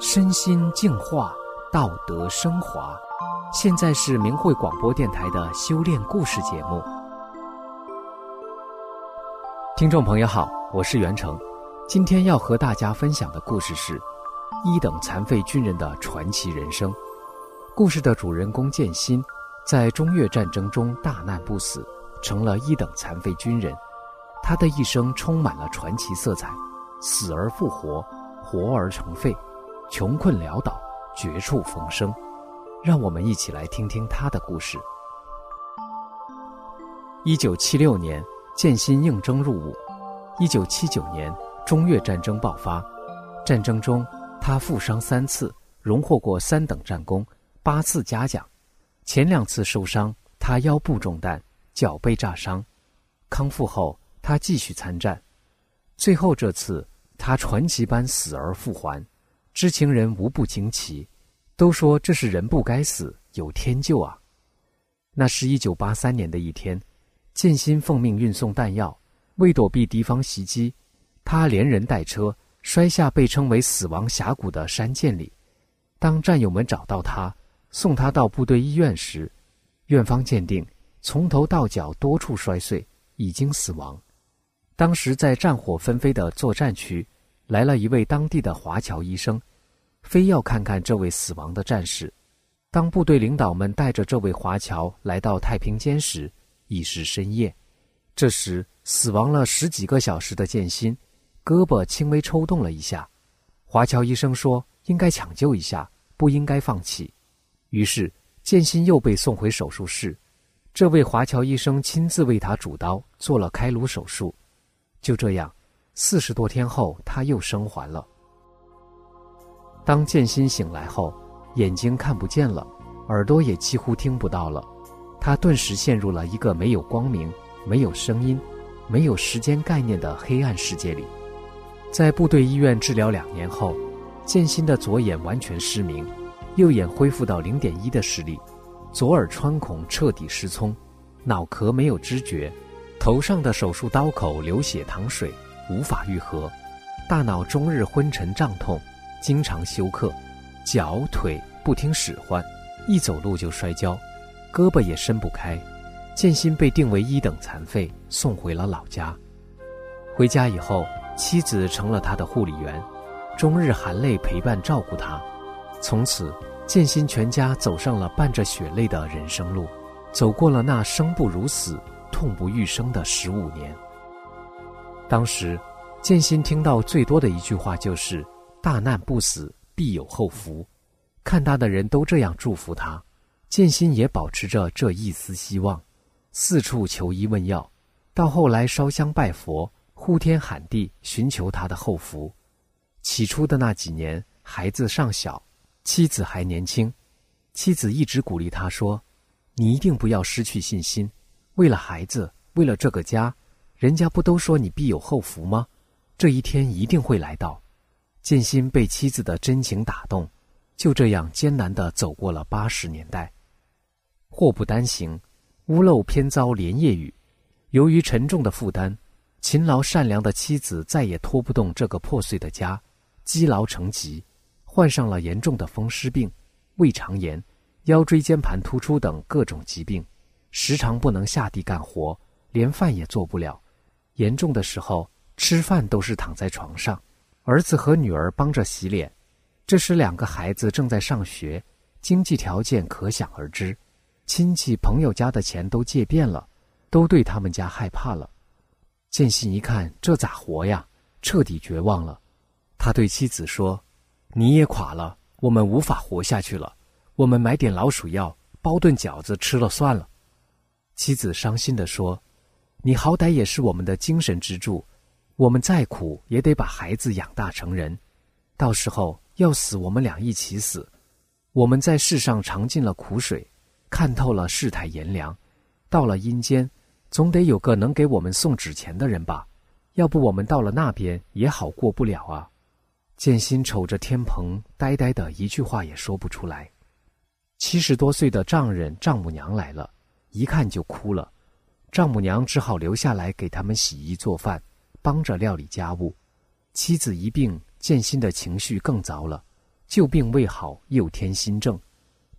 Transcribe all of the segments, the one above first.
身心净化，道德升华。现在是明慧广播电台的修炼故事节目。听众朋友好，我是袁成，今天要和大家分享的故事是一等残废军人的传奇人生。故事的主人公剑心，在中越战争中大难不死，成了一等残废军人。他的一生充满了传奇色彩，死而复活，活而成废。穷困潦倒，绝处逢生，让我们一起来听听他的故事。一九七六年，剑心应征入伍。一九七九年，中越战争爆发，战争中他负伤三次，荣获过三等战功，八次嘉奖。前两次受伤，他腰部中弹，脚被炸伤。康复后，他继续参战。最后这次，他传奇般死而复还。知情人无不惊奇，都说这是人不该死，有天救啊！那是一九八三年的一天，剑心奉命运送弹药，为躲避敌方袭击，他连人带车摔下被称为“死亡峡谷”的山涧里。当战友们找到他，送他到部队医院时，院方鉴定从头到脚多处摔碎，已经死亡。当时在战火纷飞的作战区。来了一位当地的华侨医生，非要看看这位死亡的战士。当部队领导们带着这位华侨来到太平间时，已是深夜。这时，死亡了十几个小时的剑心，胳膊轻微抽动了一下。华侨医生说：“应该抢救一下，不应该放弃。”于是，剑心又被送回手术室。这位华侨医生亲自为他主刀，做了开颅手术。就这样。四十多天后，他又生还了。当剑心醒来后，眼睛看不见了，耳朵也几乎听不到了。他顿时陷入了一个没有光明、没有声音、没有时间概念的黑暗世界里。在部队医院治疗两年后，剑心的左眼完全失明，右眼恢复到零点一的视力，左耳穿孔彻底失聪，脑壳没有知觉，头上的手术刀口流血淌水。无法愈合，大脑终日昏沉胀痛，经常休克，脚腿不听使唤，一走路就摔跤，胳膊也伸不开。剑心被定为一等残废，送回了老家。回家以后，妻子成了他的护理员，终日含泪陪伴照顾他。从此，剑心全家走上了伴着血泪的人生路，走过了那生不如死、痛不欲生的十五年。当时，剑心听到最多的一句话就是“大难不死，必有后福”。看他的人都这样祝福他，剑心也保持着这一丝希望，四处求医问药，到后来烧香拜佛，呼天喊地寻求他的后福。起初的那几年，孩子尚小，妻子还年轻，妻子一直鼓励他说：“你一定不要失去信心，为了孩子，为了这个家。”人家不都说你必有后福吗？这一天一定会来到。建新被妻子的真情打动，就这样艰难地走过了八十年代。祸不单行，屋漏偏遭连夜雨。由于沉重的负担，勤劳善良的妻子再也拖不动这个破碎的家，积劳成疾，患上了严重的风湿病、胃肠炎、腰椎间盘突出等各种疾病，时常不能下地干活，连饭也做不了。严重的时候，吃饭都是躺在床上，儿子和女儿帮着洗脸。这时，两个孩子正在上学，经济条件可想而知。亲戚朋友家的钱都借遍了，都对他们家害怕了。剑心一看，这咋活呀？彻底绝望了。他对妻子说：“你也垮了，我们无法活下去了。我们买点老鼠药，包顿饺子吃了算了。”妻子伤心地说。你好歹也是我们的精神支柱，我们再苦也得把孩子养大成人，到时候要死我们俩一起死。我们在世上尝尽了苦水，看透了世态炎凉，到了阴间，总得有个能给我们送纸钱的人吧？要不我们到了那边也好过不了啊！剑心瞅着天棚，呆呆的一句话也说不出来。七十多岁的丈人丈母娘来了，一看就哭了。丈母娘只好留下来给他们洗衣做饭，帮着料理家务。妻子一病，建新的情绪更糟了，旧病未好，又添新症。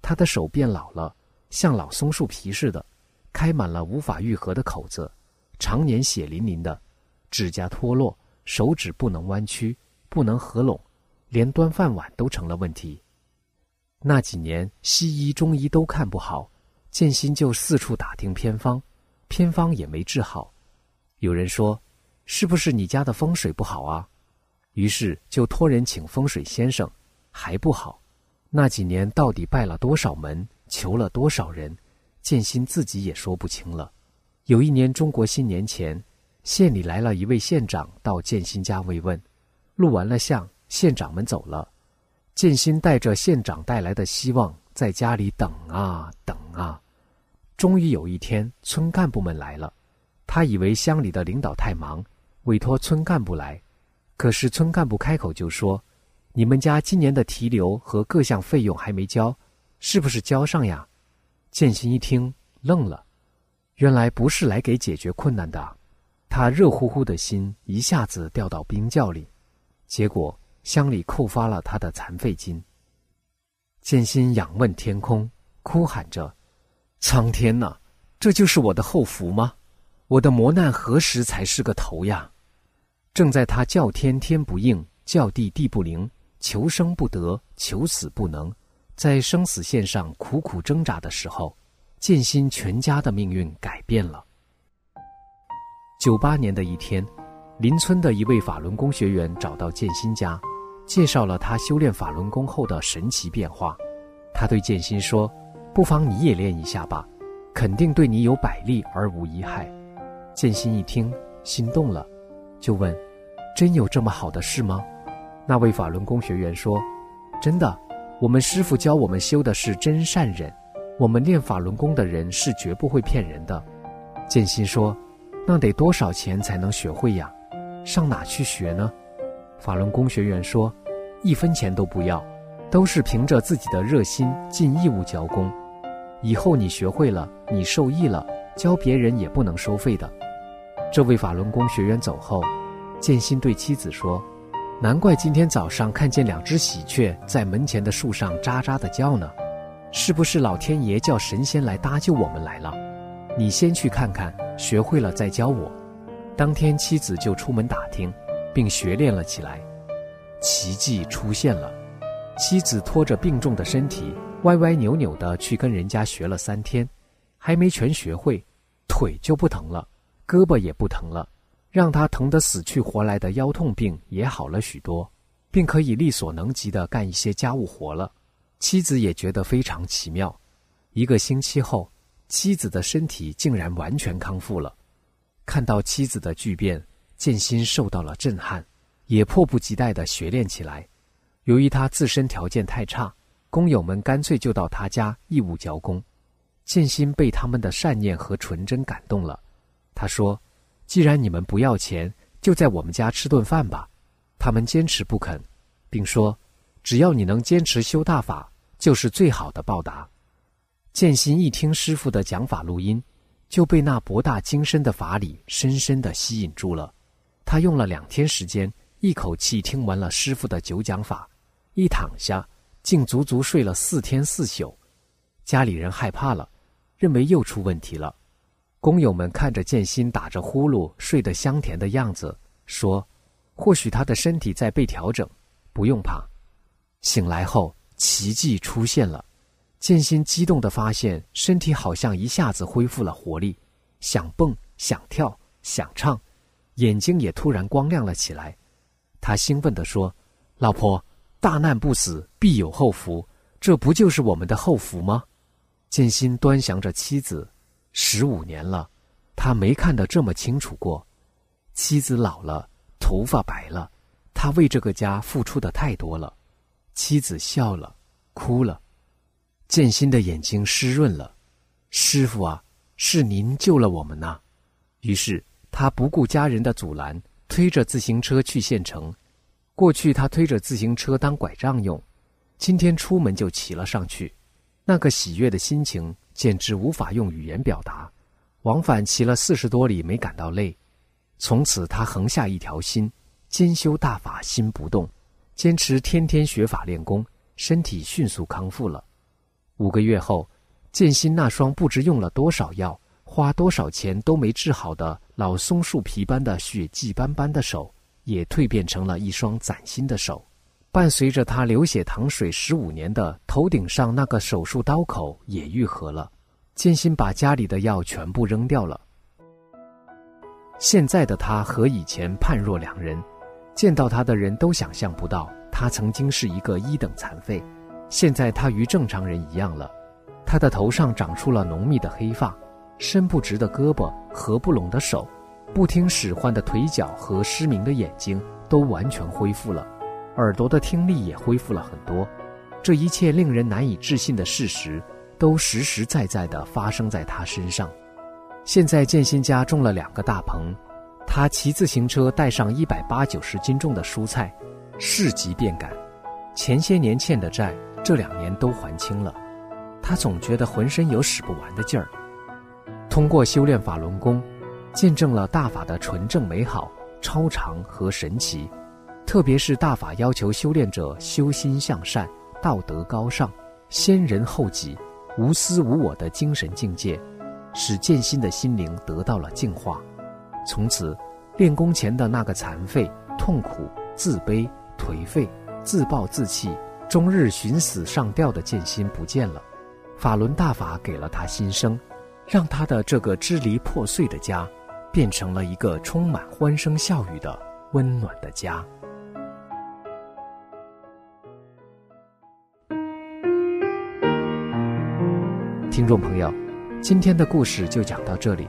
他的手变老了，像老松树皮似的，开满了无法愈合的口子，常年血淋淋的，指甲脱落，手指不能弯曲，不能合拢，连端饭碗都成了问题。那几年，西医、中医都看不好，建新就四处打听偏方，偏方也没治好。有人说：“是不是你家的风水不好啊？”于是就托人请风水先生，还不好。那几年到底拜了多少门，求了多少人，建新自己也说不清了。有一年中国新年前，县里来了一位县长到建新家慰问，录完了像，县长们走了，建新带着县长带来的希望，在家里等啊等啊，终于有一天，村干部们来了，他以为乡里的领导太忙，委托村干部来，可是村干部开口就说。你们家今年的提留和各项费用还没交，是不是交上呀？建新一听愣了，原来不是来给解决困难的，他热乎乎的心一下子掉到冰窖里，结果乡里扣发了他的残废金。建新仰问天空，哭喊着：“苍天呐，这就是我的后福吗？我的磨难何时才是个头呀？”正在他叫天天不应，叫地地不灵。求生不得，求死不能，在生死线上苦苦挣扎的时候，建新全家的命运改变了。九八年的一天，邻村的一位法轮功学员找到建新家，介绍了他修炼法轮功后的神奇变化。他对建新说：“不妨你也练一下吧，肯定对你有百利而无一害。”建新一听，心动了，就问：“真有这么好的事吗？”那位法轮功学员说：“真的，我们师傅教我们修的是真善忍，我们练法轮功的人是绝不会骗人的。”建新说：“那得多少钱才能学会呀？上哪去学呢？”法轮功学员说：“一分钱都不要，都是凭着自己的热心尽义务教功。以后你学会了，你受益了，教别人也不能收费的。”这位法轮功学员走后，建新对妻子说。难怪今天早上看见两只喜鹊在门前的树上喳喳的叫呢，是不是老天爷叫神仙来搭救我们来了？你先去看看，学会了再教我。当天妻子就出门打听，并学练了起来。奇迹出现了，妻子拖着病重的身体，歪歪扭扭的去跟人家学了三天，还没全学会，腿就不疼了，胳膊也不疼了。让他疼得死去活来的腰痛病也好了许多，并可以力所能及地干一些家务活了。妻子也觉得非常奇妙。一个星期后，妻子的身体竟然完全康复了。看到妻子的巨变，建新受到了震撼，也迫不及待地学练起来。由于他自身条件太差，工友们干脆就到他家义务教功。建新被他们的善念和纯真感动了，他说。既然你们不要钱，就在我们家吃顿饭吧。他们坚持不肯，并说：“只要你能坚持修大法，就是最好的报答。”建新一听师傅的讲法录音，就被那博大精深的法理深深地吸引住了。他用了两天时间，一口气听完了师傅的九讲法，一躺下，竟足足睡了四天四宿。家里人害怕了，认为又出问题了。工友们看着建新打着呼噜睡得香甜的样子，说：“或许他的身体在被调整，不用怕。”醒来后，奇迹出现了。建新激动地发现，身体好像一下子恢复了活力，想蹦、想跳、想唱，眼睛也突然光亮了起来。他兴奋地说：“老婆，大难不死，必有后福，这不就是我们的后福吗？”建新端详着妻子。十五年了，他没看得这么清楚过。妻子老了，头发白了，他为这个家付出的太多了。妻子笑了，哭了，建新的眼睛湿润了。师傅啊，是您救了我们呐！于是他不顾家人的阻拦，推着自行车去县城。过去他推着自行车当拐杖用，今天出门就骑了上去，那个喜悦的心情。简直无法用语言表达，往返骑了四十多里没感到累。从此他横下一条心，兼修大法心不动，坚持天天学法练功，身体迅速康复了。五个月后，建新那双不知用了多少药，花多少钱都没治好的老松树皮般的血迹斑斑的手，也蜕变成了一双崭新的手。伴随着他流血淌水十五年的头顶上那个手术刀口也愈合了。建新把家里的药全部扔掉了。现在的他和以前判若两人，见到他的人都想象不到他曾经是一个一等残废，现在他与正常人一样了。他的头上长出了浓密的黑发，伸不直的胳膊，合不拢的手，不听使唤的腿脚和失明的眼睛都完全恢复了，耳朵的听力也恢复了很多。这一切令人难以置信的事实，都实实在在地发生在他身上。现在建新家种了两个大棚，他骑自行车带上一百八九十斤重的蔬菜，市集便赶。前些年欠的债，这两年都还清了。他总觉得浑身有使不完的劲儿。通过修炼法轮功，见证了大法的纯正美好、超常和神奇。特别是大法要求修炼者修心向善、道德高尚、先人后己、无私无我的精神境界。使剑心的心灵得到了净化，从此，练功前的那个残废、痛苦、自卑、颓废、自暴自弃、终日寻死上吊的剑心不见了。法轮大法给了他新生，让他的这个支离破碎的家，变成了一个充满欢声笑语的温暖的家。听众朋友。今天的故事就讲到这里，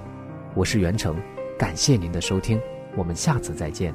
我是袁成，感谢您的收听，我们下次再见。